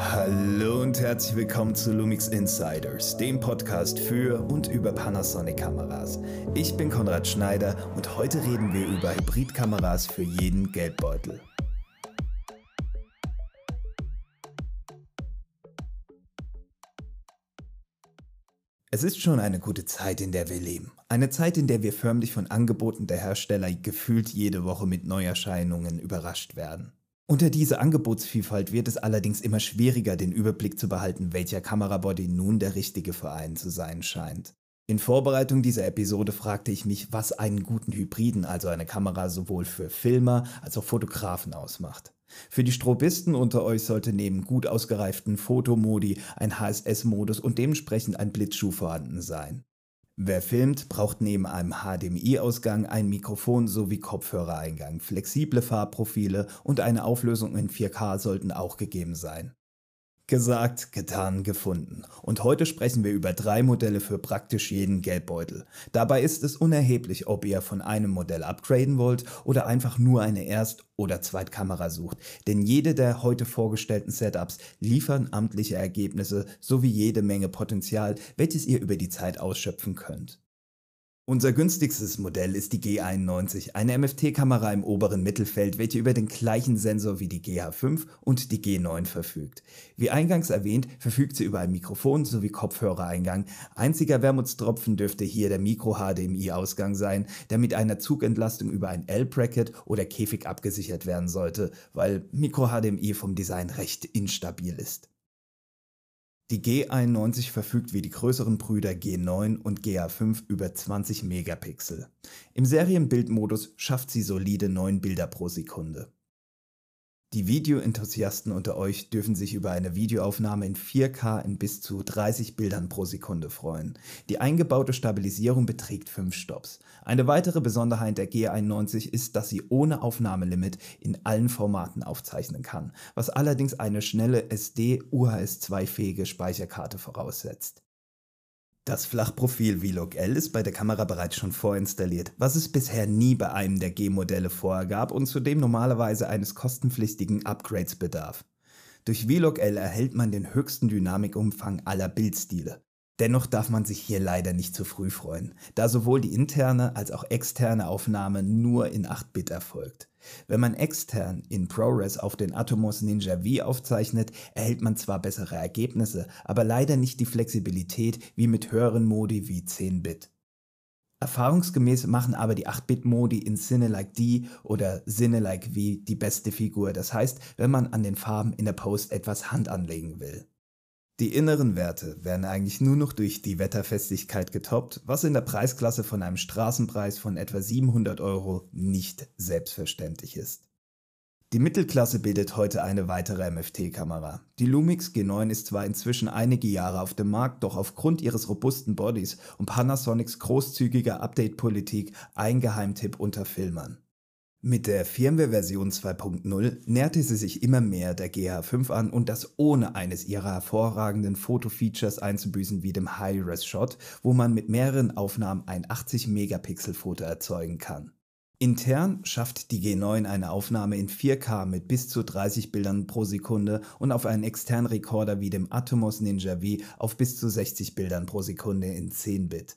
Hallo und herzlich willkommen zu Lumix Insiders, dem Podcast für und über Panasonic-Kameras. Ich bin Konrad Schneider und heute reden wir über Hybridkameras für jeden Geldbeutel. Es ist schon eine gute Zeit, in der wir leben. Eine Zeit, in der wir förmlich von Angeboten der Hersteller gefühlt jede Woche mit Neuerscheinungen überrascht werden. Unter dieser Angebotsvielfalt wird es allerdings immer schwieriger, den Überblick zu behalten, welcher Kamerabody nun der richtige für einen zu sein scheint. In Vorbereitung dieser Episode fragte ich mich, was einen guten Hybriden, also eine Kamera sowohl für Filmer als auch Fotografen ausmacht. Für die Strobisten unter euch sollte neben gut ausgereiften Fotomodi ein HSS-Modus und dementsprechend ein Blitzschuh vorhanden sein. Wer filmt, braucht neben einem HDMI-Ausgang ein Mikrofon sowie Kopfhörereingang. Flexible Farbprofile und eine Auflösung in 4K sollten auch gegeben sein. Gesagt, getan, gefunden. Und heute sprechen wir über drei Modelle für praktisch jeden Geldbeutel. Dabei ist es unerheblich, ob ihr von einem Modell upgraden wollt oder einfach nur eine Erst- oder Zweitkamera sucht. Denn jede der heute vorgestellten Setups liefern amtliche Ergebnisse sowie jede Menge Potenzial, welches ihr über die Zeit ausschöpfen könnt. Unser günstigstes Modell ist die G91, eine MFT-Kamera im oberen Mittelfeld, welche über den gleichen Sensor wie die GH5 und die G9 verfügt. Wie eingangs erwähnt, verfügt sie über ein Mikrofon sowie Kopfhörereingang. Einziger Wermutstropfen dürfte hier der Micro-HDMI-Ausgang sein, der mit einer Zugentlastung über ein L-Bracket oder Käfig abgesichert werden sollte, weil Micro-HDMI vom Design recht instabil ist. Die G91 verfügt wie die größeren Brüder G9 und GA5 über 20 Megapixel. Im Serienbildmodus schafft sie solide 9 Bilder pro Sekunde. Die Videoenthusiasten unter euch dürfen sich über eine Videoaufnahme in 4K in bis zu 30 Bildern pro Sekunde freuen. Die eingebaute Stabilisierung beträgt 5 Stops. Eine weitere Besonderheit der G91 ist, dass sie ohne Aufnahmelimit in allen Formaten aufzeichnen kann, was allerdings eine schnelle SD-UHS-2-fähige Speicherkarte voraussetzt. Das Flachprofil VLOG-L ist bei der Kamera bereits schon vorinstalliert, was es bisher nie bei einem der G-Modelle vorher gab und zudem normalerweise eines kostenpflichtigen Upgrades bedarf. Durch VLOG-L erhält man den höchsten Dynamikumfang aller Bildstile. Dennoch darf man sich hier leider nicht zu früh freuen, da sowohl die interne als auch externe Aufnahme nur in 8-Bit erfolgt. Wenn man extern in ProRes auf den Atomos Ninja V aufzeichnet, erhält man zwar bessere Ergebnisse, aber leider nicht die Flexibilität wie mit höheren Modi wie 10-Bit. Erfahrungsgemäß machen aber die 8-Bit-Modi in Cinelike D oder Cinelike V die beste Figur, das heißt, wenn man an den Farben in der Post etwas Hand anlegen will. Die inneren Werte werden eigentlich nur noch durch die Wetterfestigkeit getoppt, was in der Preisklasse von einem Straßenpreis von etwa 700 Euro nicht selbstverständlich ist. Die Mittelklasse bildet heute eine weitere MFT-Kamera. Die Lumix G9 ist zwar inzwischen einige Jahre auf dem Markt, doch aufgrund ihres robusten Bodies und Panasonics großzügiger Update-Politik ein Geheimtipp unter Filmern. Mit der Firmware-Version 2.0 näherte sie sich immer mehr der GH5 an und das ohne eines ihrer hervorragenden Foto-Features einzubüßen wie dem High-Res-Shot, wo man mit mehreren Aufnahmen ein 80-Megapixel-Foto erzeugen kann. Intern schafft die G9 eine Aufnahme in 4K mit bis zu 30 Bildern pro Sekunde und auf einen externen Rekorder wie dem Atomos Ninja V auf bis zu 60 Bildern pro Sekunde in 10 Bit.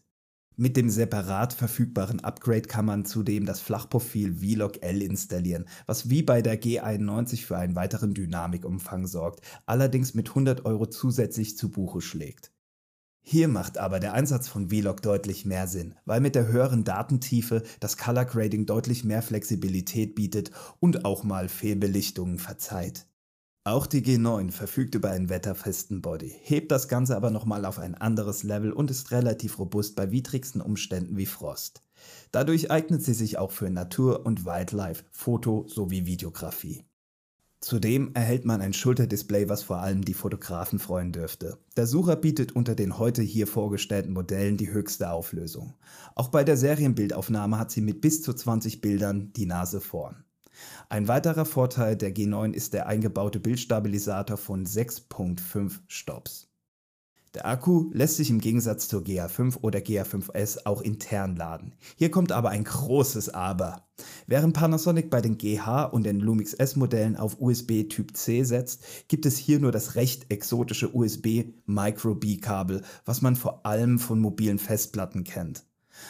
Mit dem separat verfügbaren Upgrade kann man zudem das Flachprofil VLOG-L installieren, was wie bei der G91 für einen weiteren Dynamikumfang sorgt, allerdings mit 100 Euro zusätzlich zu Buche schlägt. Hier macht aber der Einsatz von VLOG deutlich mehr Sinn, weil mit der höheren Datentiefe das Color Grading deutlich mehr Flexibilität bietet und auch mal Fehlbelichtungen verzeiht. Auch die G9 verfügt über einen wetterfesten Body, hebt das Ganze aber nochmal auf ein anderes Level und ist relativ robust bei widrigsten Umständen wie Frost. Dadurch eignet sie sich auch für Natur- und Wildlife, Foto- sowie Videografie. Zudem erhält man ein Schulterdisplay, was vor allem die Fotografen freuen dürfte. Der Sucher bietet unter den heute hier vorgestellten Modellen die höchste Auflösung. Auch bei der Serienbildaufnahme hat sie mit bis zu 20 Bildern die Nase vorn. Ein weiterer Vorteil der G9 ist der eingebaute Bildstabilisator von 6.5 Stops. Der Akku lässt sich im Gegensatz zur GA5 oder GA5S auch intern laden. Hier kommt aber ein großes Aber. Während Panasonic bei den GH und den Lumix S Modellen auf USB Typ C setzt, gibt es hier nur das recht exotische USB Micro B Kabel, was man vor allem von mobilen Festplatten kennt.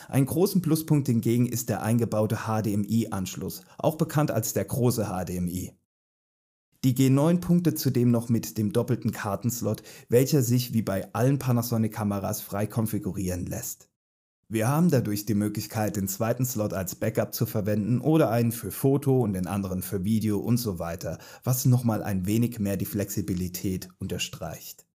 Ein großen Pluspunkt hingegen ist der eingebaute HDMI-Anschluss, auch bekannt als der große HDMI. Die G9 punktet zudem noch mit dem doppelten Kartenslot, welcher sich wie bei allen Panasonic-Kameras frei konfigurieren lässt. Wir haben dadurch die Möglichkeit, den zweiten Slot als Backup zu verwenden oder einen für Foto und den anderen für Video und so weiter, was nochmal ein wenig mehr die Flexibilität unterstreicht.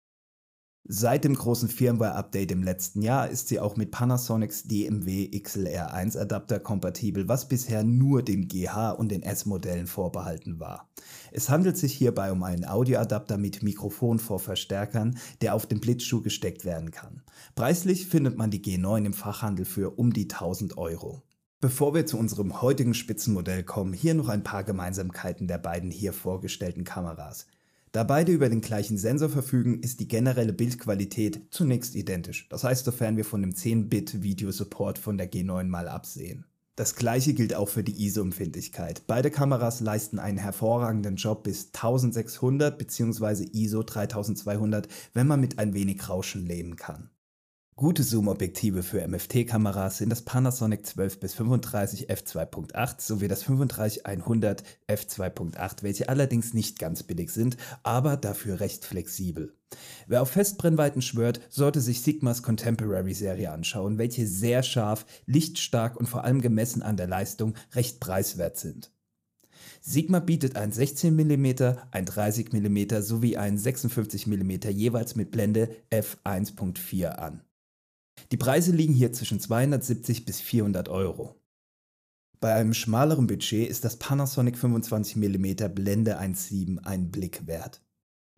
Seit dem großen Firmware-Update im letzten Jahr ist sie auch mit Panasonics DMW XLR1 Adapter kompatibel, was bisher nur den GH und den S-Modellen vorbehalten war. Es handelt sich hierbei um einen Audioadapter mit Mikrofon vor Verstärkern, der auf den Blitzschuh gesteckt werden kann. Preislich findet man die G9 im Fachhandel für um die 1000 Euro. Bevor wir zu unserem heutigen Spitzenmodell kommen, hier noch ein paar Gemeinsamkeiten der beiden hier vorgestellten Kameras. Da beide über den gleichen Sensor verfügen, ist die generelle Bildqualität zunächst identisch. Das heißt, sofern wir von dem 10-Bit-Video-Support von der G9 mal absehen. Das gleiche gilt auch für die ISO-Empfindlichkeit. Beide Kameras leisten einen hervorragenden Job bis 1600 bzw. ISO 3200, wenn man mit ein wenig Rauschen leben kann. Gute Zoom-Objektive für MFT-Kameras sind das Panasonic 12 bis 35 f2.8 sowie das 35-100 f2.8, welche allerdings nicht ganz billig sind, aber dafür recht flexibel. Wer auf Festbrennweiten schwört, sollte sich Sigmas Contemporary-Serie anschauen, welche sehr scharf, lichtstark und vor allem gemessen an der Leistung recht preiswert sind. Sigma bietet ein 16 mm, ein 30 mm sowie ein 56 mm jeweils mit Blende f1.4 an. Die Preise liegen hier zwischen 270 bis 400 Euro. Bei einem schmaleren Budget ist das Panasonic 25mm Blende 1.7 ein Blick wert.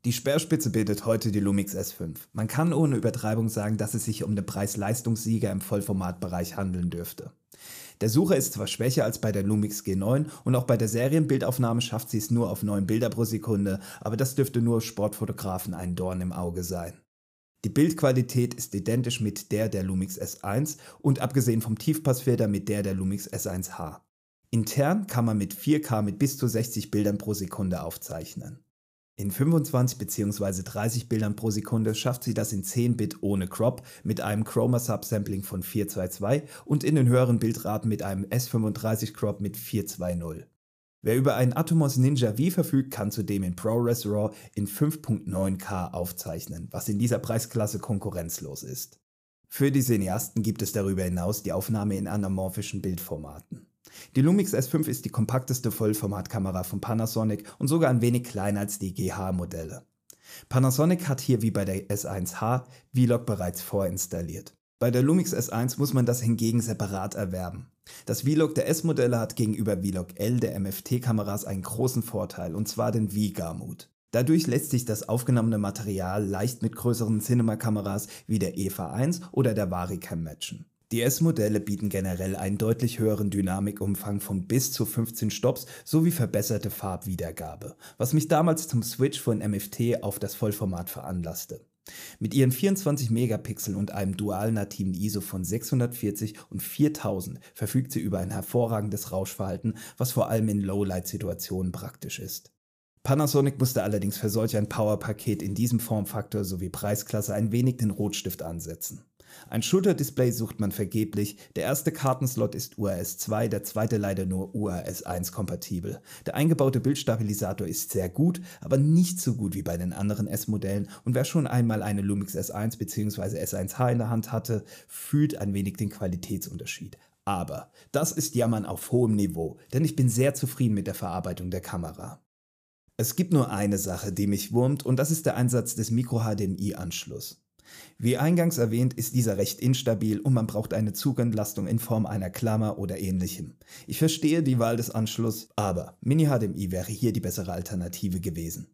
Die Speerspitze bildet heute die Lumix S5. Man kann ohne Übertreibung sagen, dass es sich um den Preis-Leistungssieger im Vollformatbereich handeln dürfte. Der Sucher ist zwar schwächer als bei der Lumix G9 und auch bei der Serienbildaufnahme schafft sie es nur auf 9 Bilder pro Sekunde, aber das dürfte nur Sportfotografen ein Dorn im Auge sein. Die Bildqualität ist identisch mit der der Lumix S1 und abgesehen vom Tiefpassfilter mit der der Lumix S1H. Intern kann man mit 4K mit bis zu 60 Bildern pro Sekunde aufzeichnen. In 25 bzw. 30 Bildern pro Sekunde schafft sie das in 10 Bit ohne Crop mit einem Chroma Subsampling von 422 und in den höheren Bildraten mit einem S35 Crop mit 420. Wer über einen Atomos Ninja V verfügt, kann zudem in ProRes RAW in 5.9K aufzeichnen, was in dieser Preisklasse konkurrenzlos ist. Für die Cineasten gibt es darüber hinaus die Aufnahme in anamorphischen Bildformaten. Die Lumix S5 ist die kompakteste Vollformatkamera von Panasonic und sogar ein wenig kleiner als die GH-Modelle. Panasonic hat hier wie bei der S1H Vlog bereits vorinstalliert. Bei der Lumix S1 muss man das hingegen separat erwerben. Das Vlog der S-Modelle hat gegenüber Vlog L der MFT-Kameras einen großen Vorteil, und zwar den V-Garmut. Dadurch lässt sich das aufgenommene Material leicht mit größeren Cinema-Kameras wie der EVA 1 oder der Varicam matchen. Die S-Modelle bieten generell einen deutlich höheren Dynamikumfang von bis zu 15 Stops sowie verbesserte Farbwiedergabe, was mich damals zum Switch von MFT auf das Vollformat veranlasste. Mit ihren 24 Megapixel und einem dual-nativen ISO von 640 und 4000 verfügt sie über ein hervorragendes Rauschverhalten, was vor allem in Lowlight-Situationen praktisch ist. Panasonic musste allerdings für solch ein Power-Paket in diesem Formfaktor sowie Preisklasse ein wenig den Rotstift ansetzen. Ein Schulterdisplay sucht man vergeblich, der erste Kartenslot ist URS 2, der zweite leider nur URS 1 kompatibel. Der eingebaute Bildstabilisator ist sehr gut, aber nicht so gut wie bei den anderen S-Modellen und wer schon einmal eine Lumix S1 bzw. S1H in der Hand hatte, fühlt ein wenig den Qualitätsunterschied. Aber das ist Jammern auf hohem Niveau, denn ich bin sehr zufrieden mit der Verarbeitung der Kamera. Es gibt nur eine Sache, die mich wurmt und das ist der Einsatz des Micro-HDMI-Anschluss. Wie eingangs erwähnt, ist dieser recht instabil und man braucht eine Zugentlastung in Form einer Klammer oder ähnlichem. Ich verstehe die Wahl des Anschlusses, aber Mini-HDMI wäre hier die bessere Alternative gewesen.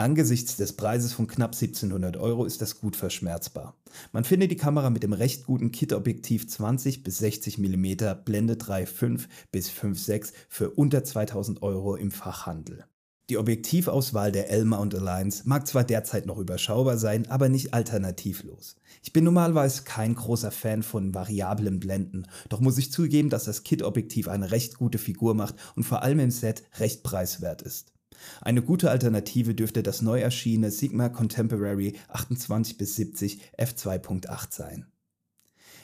Angesichts des Preises von knapp 1700 Euro ist das gut verschmerzbar. Man findet die Kamera mit dem recht guten Kit-Objektiv 20 bis 60 mm Blende 3.5 bis 5.6 für unter 2000 Euro im Fachhandel. Die Objektivauswahl der Elma und Alliance mag zwar derzeit noch überschaubar sein, aber nicht alternativlos. Ich bin normalerweise kein großer Fan von variablen Blenden, doch muss ich zugeben, dass das Kit-Objektiv eine recht gute Figur macht und vor allem im Set recht preiswert ist. Eine gute Alternative dürfte das neu erschienene Sigma Contemporary 28-70 f2.8 sein.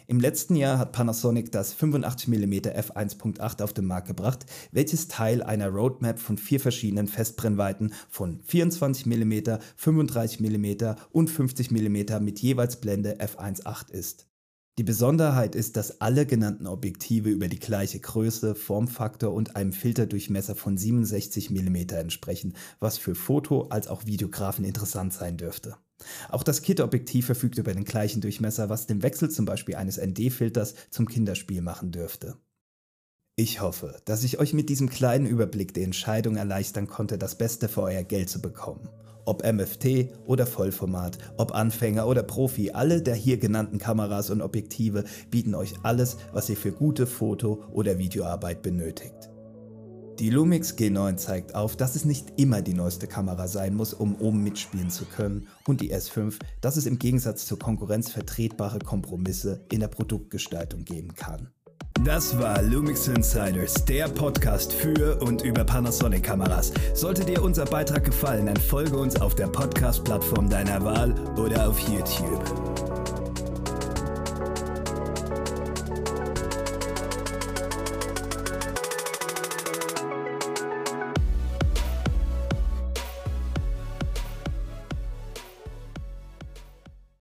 Im letzten Jahr hat Panasonic das 85mm f1.8 auf den Markt gebracht, welches Teil einer Roadmap von vier verschiedenen Festbrennweiten von 24mm, 35mm und 50mm mit jeweils Blende f1.8 ist. Die Besonderheit ist, dass alle genannten Objektive über die gleiche Größe, Formfaktor und einem Filterdurchmesser von 67 mm entsprechen, was für Foto- als auch Videografen interessant sein dürfte. Auch das Kit-Objektiv verfügt über den gleichen Durchmesser, was den Wechsel zum Beispiel eines ND-Filters zum Kinderspiel machen dürfte. Ich hoffe, dass ich euch mit diesem kleinen Überblick die Entscheidung erleichtern konnte, das Beste für euer Geld zu bekommen. Ob MFT oder Vollformat, ob Anfänger oder Profi, alle der hier genannten Kameras und Objektive bieten euch alles, was ihr für gute Foto- oder Videoarbeit benötigt. Die Lumix G9 zeigt auf, dass es nicht immer die neueste Kamera sein muss, um oben mitspielen zu können und die S5, dass es im Gegensatz zur Konkurrenz vertretbare Kompromisse in der Produktgestaltung geben kann. Das war Lumix Insiders, der Podcast für und über Panasonic-Kameras. Sollte dir unser Beitrag gefallen, dann folge uns auf der Podcast-Plattform deiner Wahl oder auf YouTube.